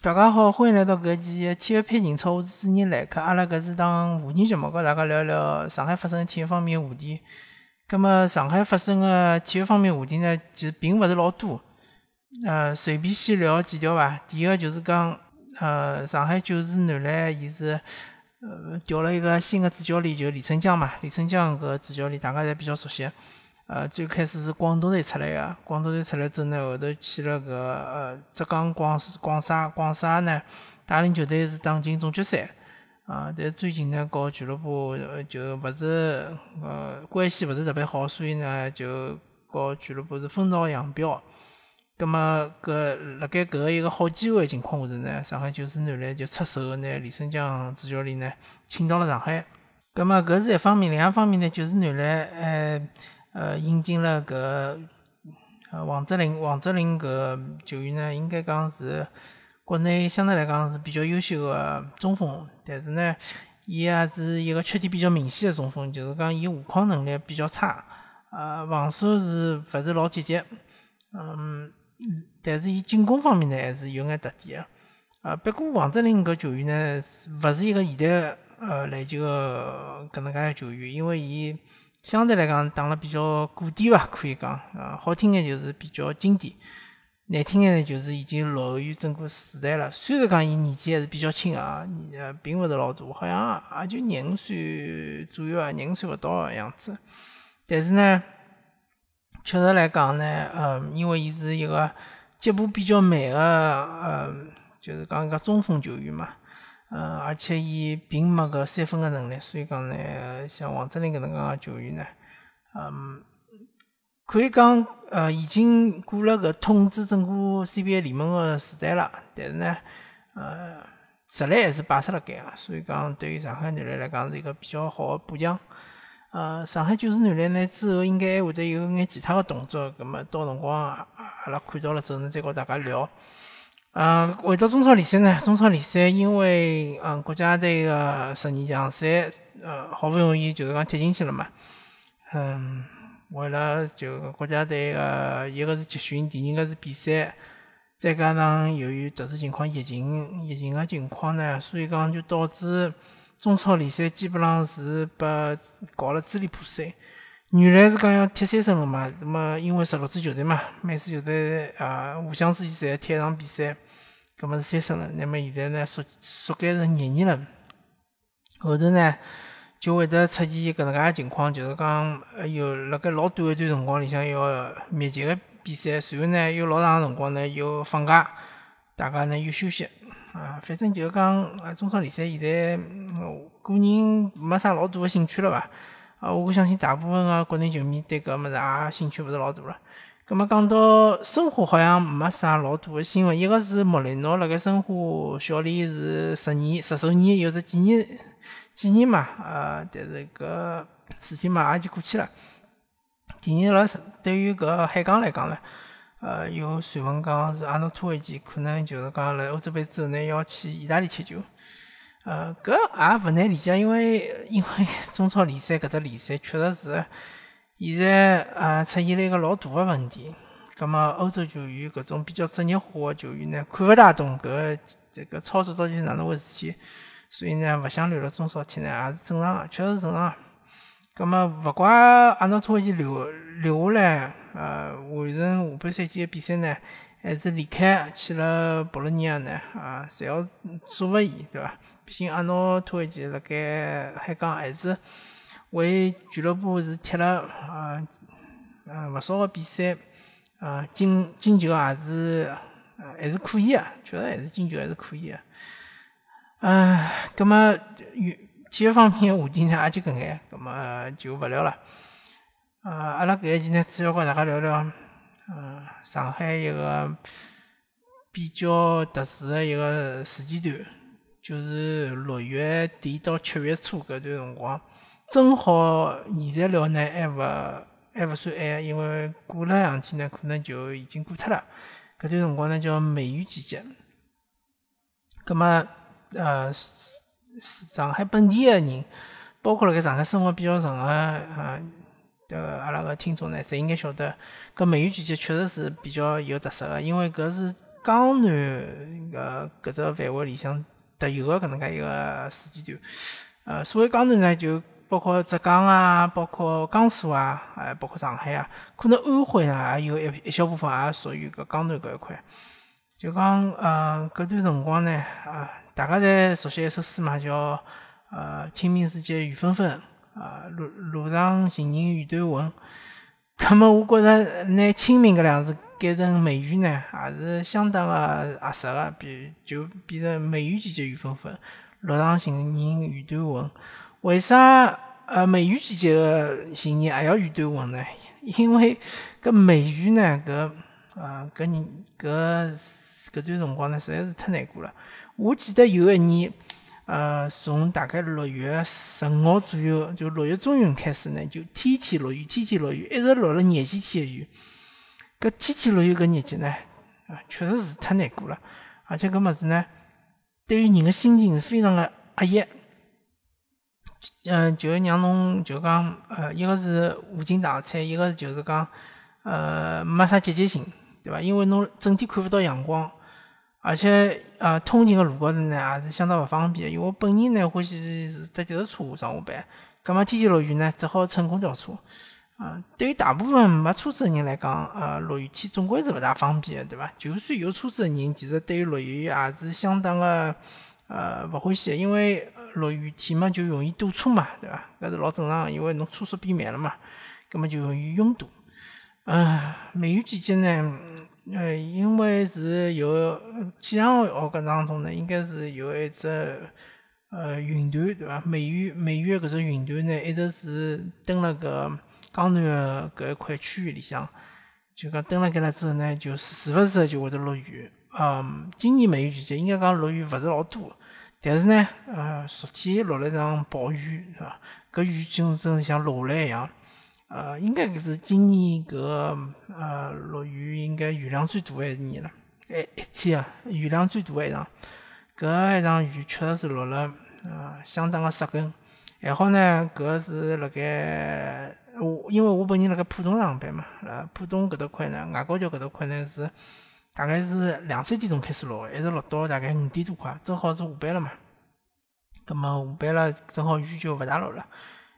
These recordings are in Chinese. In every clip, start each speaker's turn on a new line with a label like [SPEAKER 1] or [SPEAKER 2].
[SPEAKER 1] 大家好，欢迎来到搿期体育配人操，我是主持人来客。阿拉搿是档话题节目，跟大家聊聊上海发生体育方面话题。葛末上海发生个体育方面话题呢，其实并勿是老多。呃，随便先聊几条伐。第一个就是讲，呃，上海九市男篮，伊是呃调了一个新的主教练，就李春江嘛。李春江搿主教练大家侪比较熟悉。呃，最开始是广东队出来个，广东队出来之后呢，后头去了个呃浙江广广厦，广厦呢带领球队是打进总决赛，啊，但最近呢搞俱乐部就勿是呃关系勿是特别好，所以呢就搞俱乐部是分道扬镳。葛么搿辣盖搿个一个好机会情况下头呢，上海九市男篮就出手拿李胜江主教练呢请到了上海。葛么搿是一方面，另一方面呢，九市男篮呃。呃，引进了搿呃王哲林，王哲林搿球员呢，应该讲是国内相对来讲是比较优秀的中锋，但是呢，伊也是一个缺点比较明显的中锋，就是讲伊护框能力比较差，呃，防守是勿是老积极，嗯，但是伊进攻方面呢还是有眼特点的，啊，不过王哲林搿球员呢，勿是一个现代呃篮球个搿能介球员，因为伊。相对来讲打了比较古典吧，可以讲啊，好听眼就是比较经典，难听眼呢就是已经落后于整个时代了。虽然讲伊年纪还是比较轻啊，呃，并勿是老大，好像也就廿五岁左右啊，廿五岁勿到个样子。但是呢，确实来讲呢，嗯，因为伊是一个脚步比较慢个，嗯，就是讲一个中锋球员嘛。呃，而且伊并没搿三分个能力，所以讲呢，像王哲林搿能介个球员呢，嗯，可以讲呃已经过了搿统治整个 CBA 联盟个时代了。但是呢，呃，实力还是摆出辣盖个，所以讲对于上海男篮来讲是一个比较好个补强。呃，上海九市男篮呢之后应该还会得有眼其他个动作，葛末到辰光阿拉看到了之后呢，再和大家聊。嗯，回到中超联赛呢？中超联赛因为嗯国家队个十二强赛，呃，好不容易就是讲踢进去了嘛。嗯，为了就国家队个一个是集训，第二个是比赛，再加上由于特殊情况疫情，疫情个情况呢，所以讲就导致中超联赛基本上是被搞了支离破碎。原来是讲要踢三胜个嘛，那么因为十六支球队嘛，每支球队啊互相之间侪踢一场比赛，搿么是三胜了。那么现在呢，缩缩减成廿二了。后头呢，就会得出现搿能介情况，就是讲有辣盖老短一段辰光里向要密集个比赛，随后呢有老长个辰光呢又放假，大家呢又休息啊。反正就是讲，中超联赛现在个人没啥老大个兴趣了伐？啊，我相信大部分个国内球迷对搿物事也兴趣勿是老大了。葛末讲到申花，好像没啥老大个新闻。一个是莫雷诺辣盖申花效力是十年，十周年有只纪念纪念嘛。呃，但是搿事体嘛也就过去了。第二辣，对于搿海港来讲呢，呃，有传闻讲是阿诺托维奇可能就是讲辣欧洲杯之后呢要去意大利踢球。呃，搿也勿难理解，因为因为 中超联赛搿只联赛确实是现在呃出现了一个老大个问题。葛末欧洲球员搿种比较职业化个球员呢，看勿大懂搿这个操作到底是哪能回事体，所以呢勿想留辣中超踢呢，也是正常个，确实正常。葛末勿怪阿诺托维奇留留下来，呃，完成下半赛季个比赛呢，还是离开去了博洛尼亚呢，啊，侪要祝福伊，对伐？毕竟阿诺托维奇辣盖海港还是为俱乐部是踢了啊啊勿少个比赛啊进进球也是还是可以啊，确实还是进球还是可以啊。啊，葛么体育方面话题呢也就搿眼，葛么就勿聊了。啊，阿拉搿一期呢主要跟大家聊聊啊上海一个比较特殊的一个时间段。就是六月底到七月初搿段辰光，正好现在聊呢还勿还勿算晚，因为过了两天呢，可能就已经过脱了。搿段辰光呢叫梅雨季节。葛末呃，上海本地的人，包括辣盖上海生活比较长的啊，迭个阿拉个听众呢，侪应该晓得，搿梅雨季节确实是比较有特色个，因为搿是江南个搿只范围里向特有个搿能介一个时间段。呃，所谓江南呢，就包括浙江啊，包括江苏啊，还包括上海啊，可能安徽呢，也有一一小部分也属于搿江南搿一块。就讲呃，搿段辰光呢，啊，大家侪熟悉一首诗嘛，叫呃“清明时节雨纷纷，啊路路上行人欲断魂”。咁么，我觉着拿“清明”搿两字改成梅雨呢，也是相当个合适个，比就变成梅雨季节雨纷纷，路上行人欲断魂。为啥呃梅雨季节个行人也要欲断魂呢？因为搿梅雨呢，搿呃搿人搿搿段辰光呢，实在是太难过了。我记得有一年。呃，从大概六月十号左右，就六月中旬开始呢，就天天落雨，天天落雨，一直落了廿几天的雨。搿天天落雨搿日节呢，啊，确实是太难过了。而且搿物事呢，对于人的心情非常的压抑。嗯，就让侬就讲，呃，一个是无精打采，一个就是讲，呃，没啥积极性，对伐？因为侬整天看勿到阳光。而且，呃，通勤个路高头呢，也是相当勿方便。因为我本人呢，欢喜是搭脚踏车上下班，葛末天天落雨呢，只好乘公交车。啊，对于大部分没车子个人来讲，呃，落雨天总归是勿大方便个，对伐？就算有车子个人，其实对于落雨也是相当个呃勿欢喜，因为落雨天嘛，就容易堵车嘛，对伐？搿是老正常，因为侬车速变慢了嘛，葛末就容易拥堵。嗯，梅雨季节呢？呃，因为是有气象学搿当中呢，应该是有一只呃云团，对伐？梅雨梅雨搿只云团呢，一直是登了搿江南个搿一块区域里向，就讲登了搿了之后呢，就时勿时就会得落雨。嗯，今年梅雨季节应该讲落雨勿是老多，但是呢，呃，昨天落了一场暴雨，是伐？搿雨就真像落下来一样。呃，应该是今年搿呃落雨应该雨量最大一年了，哎，一天啊雨量最大一场，搿一场雨确实是落了呃相当个扎根。还好呢，搿是辣盖我，因为我本人辣盖浦东上班嘛，呃，浦东搿搭块呢，外高桥搿搭块呢是大概是两三点钟开始落，一直落到大概五点多快，正好是下班了嘛。葛末下班了，正好雨就勿大落了，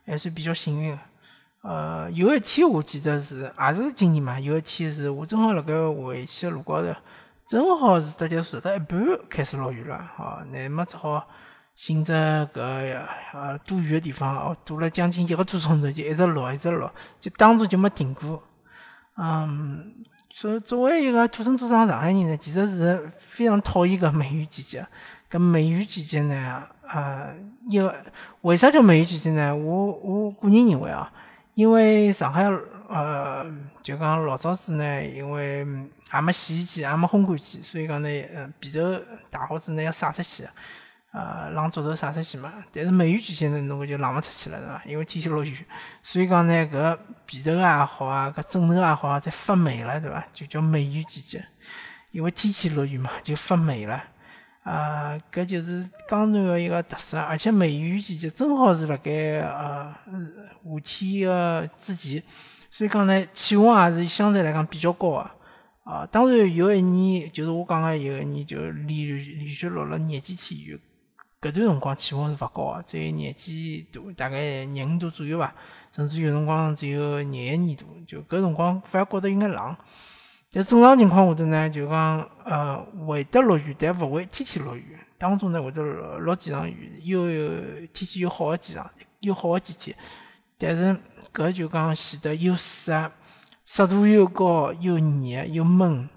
[SPEAKER 1] 还算比较幸运个。呃，有一天我记得是，也是今年嘛。有一天是我正好辣盖回去的路高头，正好是搭脚坐到一半开始落雨了，好，那么只好寻着搿个呃躲雨的地方，哦，躲了将近一个多钟头，就一直落，一直落，就当中就没停过。嗯，作作为一个土生土长上海人呢，其实是非常讨厌搿梅雨季节。搿梅雨季节呢，呃，一个为啥叫梅雨季节呢？我我个人认为啊。因为上海呃，就讲老早子呢，因为也没洗衣机，也没烘干机，所以讲呢，嗯，被头大好子呢要晒出去，呃，让竹头晒出去嘛。但是梅雨季节呢，侬搿就晾勿出去了，是伐？因为天天落雨，所以讲呢，搿被头也好啊，搿枕头也好啊，侪发霉了，对伐？就叫梅雨季节。因为天天落雨嘛，就发霉了。啊，搿就是江南个一个特色，而且梅雨季节正好是辣盖呃夏天个之前，所以讲呢，气温也是相对来讲比较高个。啊，当然有一年，就是我讲个有一年，就连连续落了廿几天雨，搿段辰光气温是勿高个，只有廿几度，大概廿五度左右伐，甚至有辰光只有廿一二度，就搿辰光反而觉得有眼冷。在正常情况下头呢，就讲呃会得落雨，但勿会天天落雨。当中呢会得落几场雨，又有天气又好个几场，又好个几天。但是搿就讲显得又湿，湿度又高，又热又闷。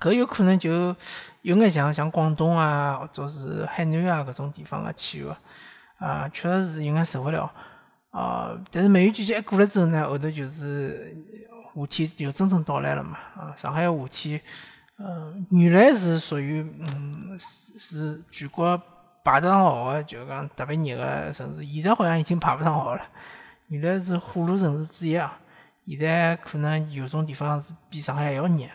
[SPEAKER 1] 搿有可能就有眼像像广东啊，或者是海南啊搿种地方个气候啊，确实是有眼受勿了啊。但是梅雨季节一过了之后呢，后头就是。夏天就真正到来了嘛？啊，上海夏天，呃，原来是属于嗯是全国排得上号的，就讲特别热的城市。现在好像已经排不上号了。原来是火炉城市之一啊，现在可能有种地方是比上海还要热。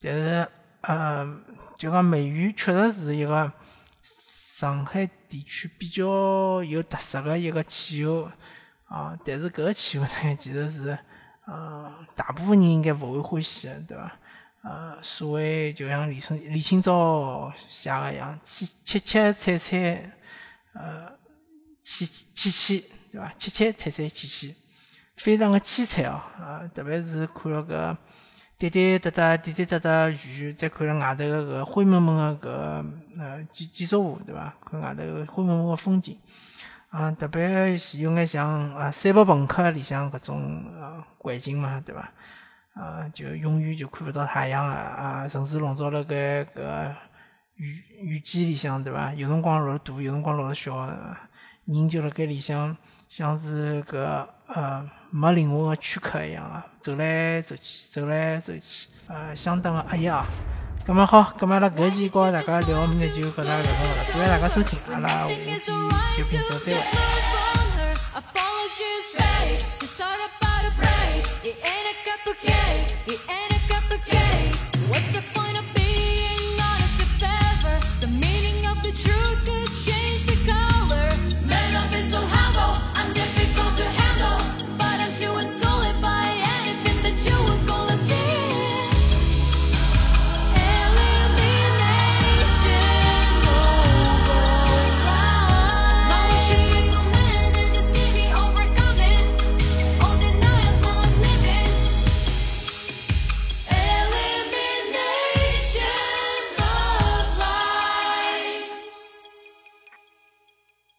[SPEAKER 1] 但是，呃，就讲梅雨确实是一个上海地区比较有特色的一个气候啊。但是搿个气候呢，其实是。呃，大部分人应该勿会欢喜的，对伐？呃，所谓就像李清李清照写个一样，凄凄凄惨惨，呃，凄凄凄，对伐？凄凄惨惨戚戚，非常的凄惨哦，啊，特别是看了搿滴滴答答、滴滴答答雨，再看了外头个灰蒙蒙个搿呃建建筑物，对伐？看外头灰蒙蒙个风景，啊，特别是有眼像啊赛博朋克里向搿种呃环境嘛，对伐？啊，就永远就看勿到太阳啊！啊，城市笼罩辣盖搿雨雨季里向，对伐？有辰光落了大，有辰光落了小，人就辣盖里向，像是搿呃没灵魂个躯壳一样啊，走来走去，走来走去，呃，相当个压抑啊。咁么好，咁么阿拉搿期光大家聊，明天就搿能聊到了，感谢大家收听，阿拉下期就平走再会。